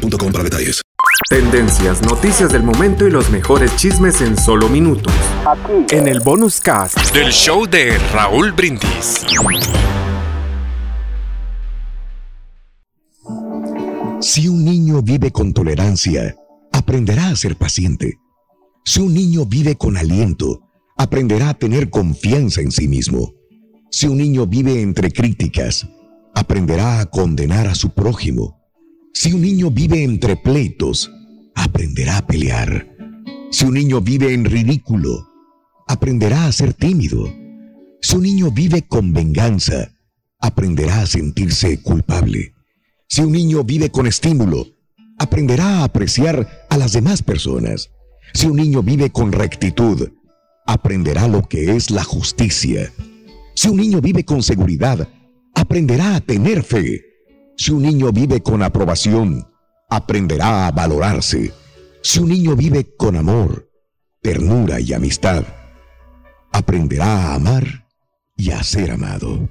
boostmobile para detalles. Tendencias, noticias del momento y los mejores chismes en solo minutos. Aquí. En el bonus cast del show de Raúl Brindis. Si un niño vive con tolerancia, aprenderá a ser paciente. Si un niño vive con aliento, aprenderá a tener confianza en sí mismo. Si un niño vive entre críticas, aprenderá a condenar a su prójimo. Si un niño vive entre pleitos, aprenderá a pelear. Si un niño vive en ridículo, aprenderá a ser tímido. Si un niño vive con venganza, aprenderá a sentirse culpable. Si un niño vive con estímulo, aprenderá a apreciar a las demás personas. Si un niño vive con rectitud, aprenderá lo que es la justicia. Si un niño vive con seguridad, aprenderá a tener fe. Si un niño vive con aprobación, aprenderá a valorarse. Si un niño vive con amor, ternura y amistad, aprenderá a amar y a ser amado.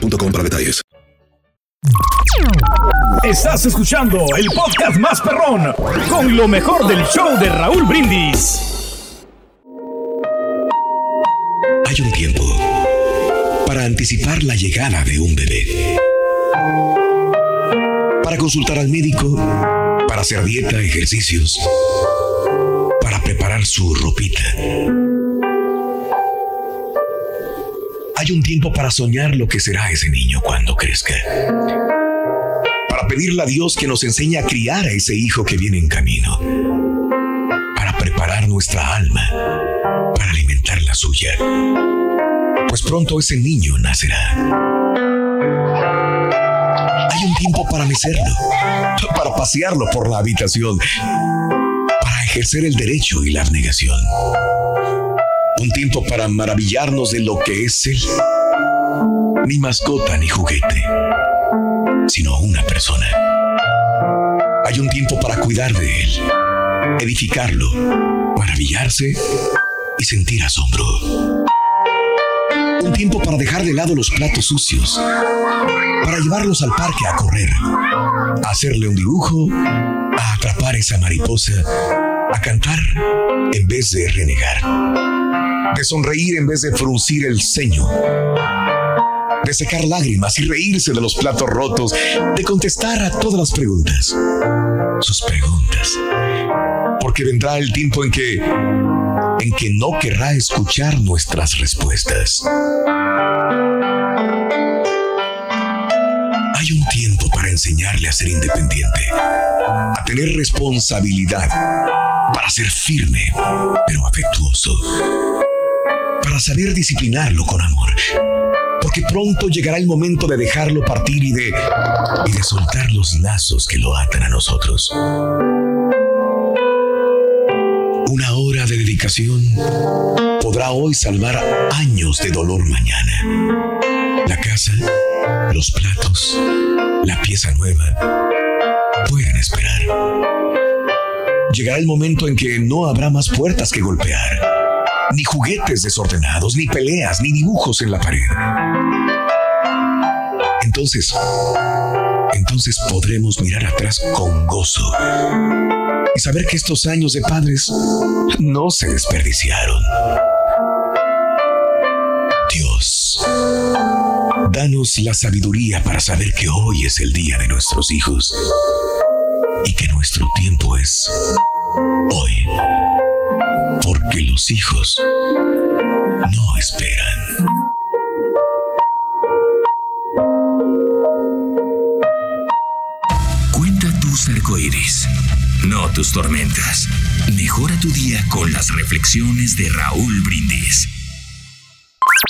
para detalles. Estás escuchando el podcast más perrón con lo mejor del show de Raúl Brindis. Hay un tiempo para anticipar la llegada de un bebé. Para consultar al médico, para hacer dieta, ejercicios, para preparar su ropita hay un tiempo para soñar lo que será ese niño cuando crezca. Para pedirle a Dios que nos enseñe a criar a ese hijo que viene en camino. Para preparar nuestra alma para alimentar la suya. Pues pronto ese niño nacerá. Hay un tiempo para mecerlo, para pasearlo por la habitación, para ejercer el derecho y la abnegación un tiempo para maravillarnos de lo que es Él. Ni mascota ni juguete, sino una persona. Hay un tiempo para cuidar de Él, edificarlo, maravillarse y sentir asombro. Un tiempo para dejar de lado los platos sucios, para llevarlos al parque a correr, a hacerle un dibujo, a atrapar esa mariposa, a cantar en vez de renegar de sonreír en vez de fruncir el ceño, de secar lágrimas y reírse de los platos rotos, de contestar a todas las preguntas, sus preguntas, porque vendrá el tiempo en que en que no querrá escuchar nuestras respuestas. Hay un tiempo para enseñarle a ser independiente, a tener responsabilidad, para ser firme, pero afectuoso para saber disciplinarlo con amor. Porque pronto llegará el momento de dejarlo partir y de, soltar los lazos que lo atan a nosotros. Una hora de dedicación podrá hoy salvar años de dolor mañana. La casa, los platos, la pieza nueva pueden esperar. Llegará el momento en que no habrá más puertas que golpear ni juguetes desordenados, ni peleas, ni dibujos en la pared. Entonces, entonces podremos mirar atrás con gozo y saber que estos años de padres no se desperdiciaron. Dios, danos la sabiduría para saber que hoy es el día de nuestros hijos y que nuestro tiempo es hoy. Porque los hijos no esperan. Cuenta tus arcoíris, no tus tormentas. Mejora tu día con las reflexiones de Raúl Brindis.